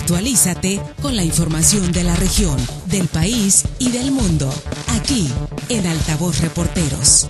Actualízate con la información de la región, del país y del mundo, aquí en Altavoz Reporteros.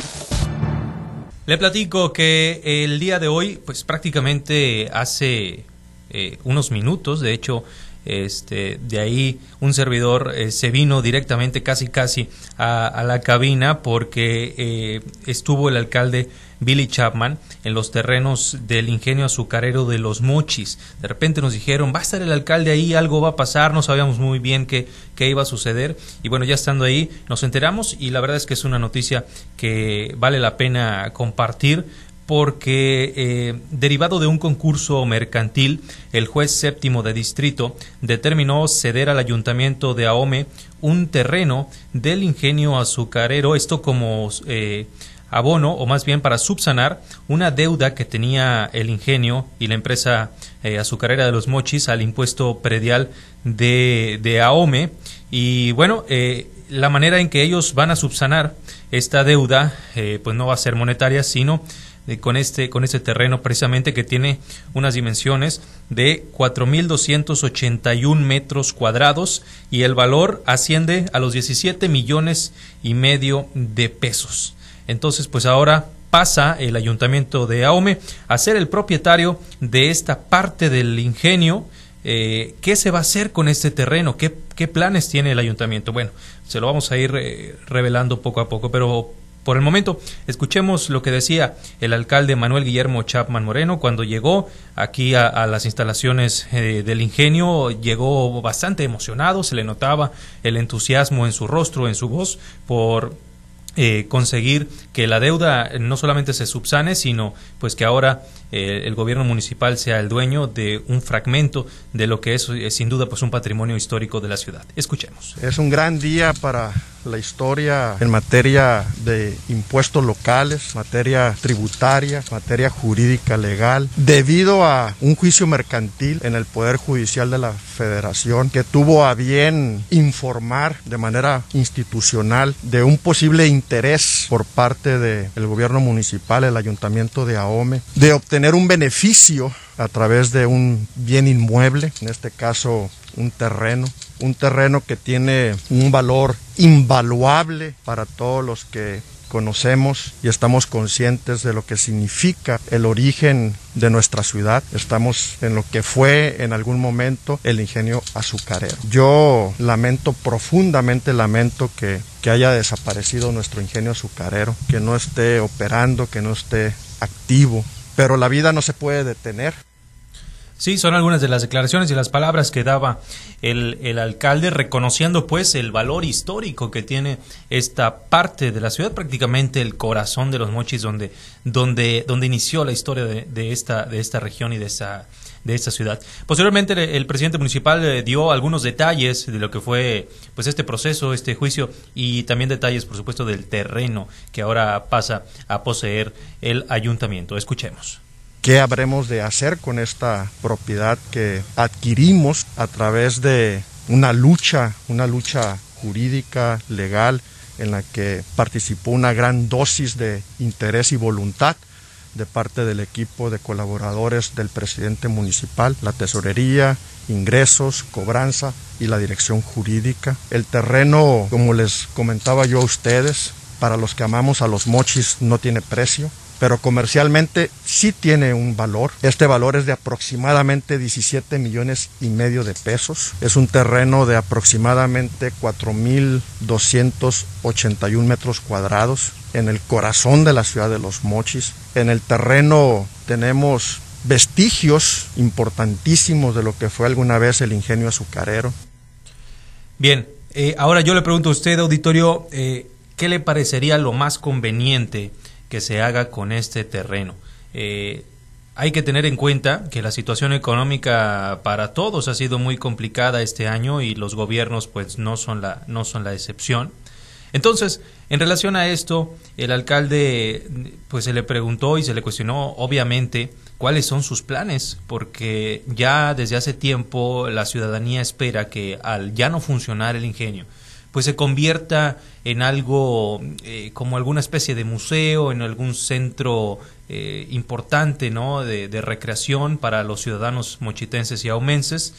Le platico que el día de hoy, pues prácticamente hace eh, unos minutos, de hecho, este, de ahí un servidor eh, se vino directamente casi casi a, la cabina porque eh, estuvo el alcalde Billy Chapman en los terrenos del ingenio azucarero de los Mochis. De repente nos dijeron, va a estar el alcalde ahí, algo va a pasar, no sabíamos muy bien qué, qué iba a suceder. Y bueno, ya estando ahí nos enteramos y la verdad es que es una noticia que vale la pena compartir porque eh, derivado de un concurso mercantil, el juez séptimo de distrito determinó ceder al ayuntamiento de Ahome un terreno del ingenio azucarero, esto como eh, abono o más bien para subsanar una deuda que tenía el ingenio y la empresa eh, azucarera de los mochis al impuesto predial de, de Ahome. Y bueno, la manera en que ellos van a subsanar esta deuda, pues no va a ser monetaria, sino con este con este terreno precisamente que tiene unas dimensiones de 4.281 metros cuadrados y el valor asciende a los 17 millones y medio de pesos. Entonces, pues ahora pasa el ayuntamiento de Aume a ser el propietario de esta parte del ingenio. Eh, ¿Qué se va a hacer con este terreno? ¿Qué, ¿Qué, planes tiene el ayuntamiento? Bueno, se lo vamos a ir eh, revelando poco a poco, pero por el momento, escuchemos lo que decía el alcalde Manuel Guillermo Chapman Moreno cuando llegó aquí a, las instalaciones eh, del ingenio. Llegó bastante emocionado, se le notaba el entusiasmo en su rostro, en su voz, por eh, conseguir que la deuda no solamente se subsane, sino pues que ahora eh, el gobierno municipal sea el dueño de un fragmento de lo que es, sin duda pues un patrimonio histórico de la ciudad. Escuchemos. Es un gran día para la historia en materia de impuestos locales, materia tributaria, materia jurídica legal, debido a un juicio mercantil en el Poder Judicial de la Federación que tuvo a bien informar de manera institucional de un posible interés por parte del gobierno municipal, el ayuntamiento de Ahome, de obtener un beneficio a través de un bien inmueble, en este caso un terreno, un terreno que tiene un valor invaluable para todos los que conocemos y estamos conscientes de lo que significa el origen de nuestra ciudad. Estamos en lo que fue en algún momento el ingenio azucarero. Yo lamento profundamente, lamento que, que haya desaparecido nuestro ingenio azucarero, que no esté operando, que no esté activo, pero la vida no se puede detener. Sí, son algunas de las declaraciones y las palabras que daba el, el, alcalde, reconociendo pues el valor histórico que tiene esta parte de la ciudad, prácticamente el corazón de los mochis, donde, donde, donde inició la historia de, esta, de esta región y de esta, de esta ciudad. Posteriormente, el presidente municipal eh, dio algunos detalles de lo que fue pues este proceso, este juicio, y también detalles, por supuesto, del terreno que ahora pasa a poseer el ayuntamiento. Escuchemos qué habremos de hacer con esta propiedad que adquirimos a través de una lucha, una lucha jurídica, legal, en la que participó una gran dosis de interés y voluntad de parte del equipo de colaboradores del presidente municipal, la tesorería, ingresos, cobranza y la dirección jurídica. El terreno, como les comentaba yo a ustedes, para los que amamos a los mochis no tiene precio pero comercialmente sí tiene un valor. Este valor es de aproximadamente 17 millones y medio de pesos. Es un terreno de aproximadamente 4.281 metros cuadrados en el corazón de la ciudad de Los Mochis. En el terreno tenemos vestigios importantísimos de lo que fue alguna vez el ingenio azucarero. Bien, eh, ahora yo le pregunto a usted, auditorio, eh, ¿qué le parecería lo más conveniente? Que se haga con este terreno. Eh, hay que tener en cuenta que la situación económica para todos ha sido muy complicada este año y los gobiernos pues no son la, no son la excepción. Entonces, en relación a esto, el alcalde pues se le preguntó y se le cuestionó obviamente cuáles son sus planes, porque ya desde hace tiempo la ciudadanía espera que al ya no funcionar el ingenio, pues se convierta en algo eh, como alguna especie de museo, en algún centro eh, importante ¿no? de, recreación para los ciudadanos mochitenses y aumenses.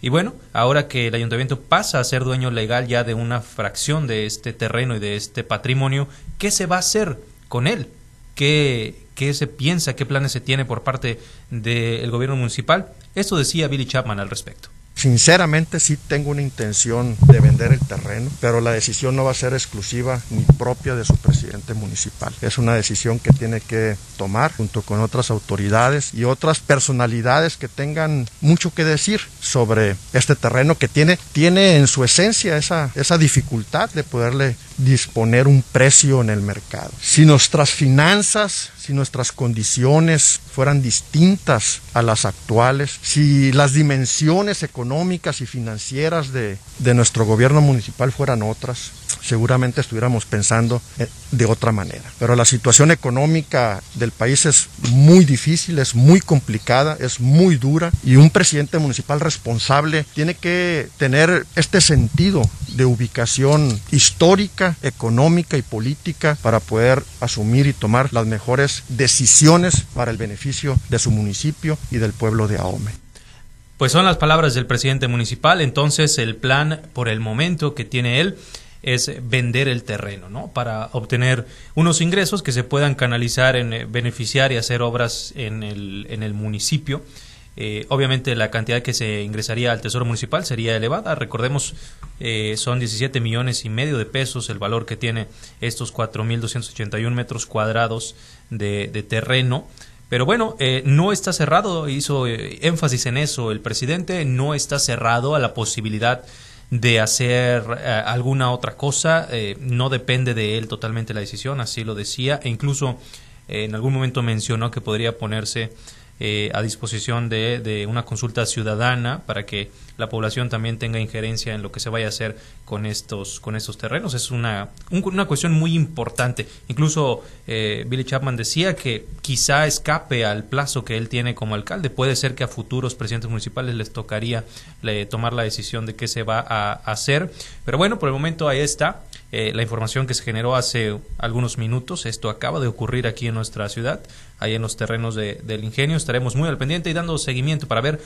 Y bueno, ahora que el ayuntamiento pasa a ser dueño legal ya de una fracción de este terreno y de este patrimonio, ¿qué se va a hacer con él? ¿Qué, qué se piensa, qué planes se tiene por parte del gobierno municipal? Esto decía Billy Chapman al respecto. Sinceramente sí tengo una intención de vender el terreno, pero la decisión no va a ser exclusiva ni propia de su presidente municipal. Es una decisión que tiene que tomar junto con otras autoridades y otras personalidades que tengan mucho que decir sobre este terreno que tiene, tiene en su esencia esa, esa dificultad de poderle disponer un precio en el mercado. Si nuestras finanzas, si nuestras condiciones fueran distintas a las actuales, si las dimensiones económicas y financieras de, de nuestro gobierno municipal fueran otras, seguramente estuviéramos pensando eh, de otra manera. Pero la situación económica del país es muy difícil, es muy complicada, es muy dura y un presidente municipal responsable tiene que tener este sentido de ubicación histórica, económica y política para poder asumir y tomar las mejores decisiones para el beneficio de su municipio y del pueblo de Ahome. Pues son las palabras del presidente municipal, entonces el plan por el momento que tiene él es vender el terreno, ¿no? Para obtener unos ingresos que se puedan canalizar en eh, beneficiar y hacer obras en el, en el municipio. Eh, obviamente la cantidad que se ingresaría al Tesoro Municipal sería elevada. Recordemos, eh, son 17 millones y medio de pesos el valor que tiene estos 4.281 metros cuadrados de, de terreno. Pero bueno, eh, no está cerrado, hizo énfasis en eso el presidente, no está cerrado a la posibilidad de hacer alguna otra cosa, no depende de él totalmente la decisión, así lo decía, e incluso en algún momento mencionó que podría ponerse eh, a disposición de, de, una consulta ciudadana para que la población también tenga injerencia en lo que se vaya a hacer con estos, con estos terrenos. Es una, una cuestión muy importante. Incluso eh, Billy Chapman decía que quizá escape al plazo que él tiene como alcalde. Puede ser que a futuros presidentes municipales les tocaría tomar la decisión de qué se va a hacer. Pero bueno, por el momento ahí está. Eh, la información que se generó hace algunos minutos. Esto acaba de ocurrir aquí en nuestra ciudad, ahí en los terrenos del ingenio. Estaremos muy al pendiente y dando seguimiento para ver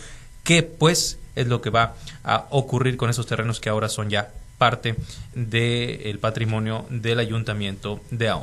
qué pues es lo que va a ocurrir con esos terrenos que ahora son ya parte del patrimonio del ayuntamiento de Ahome.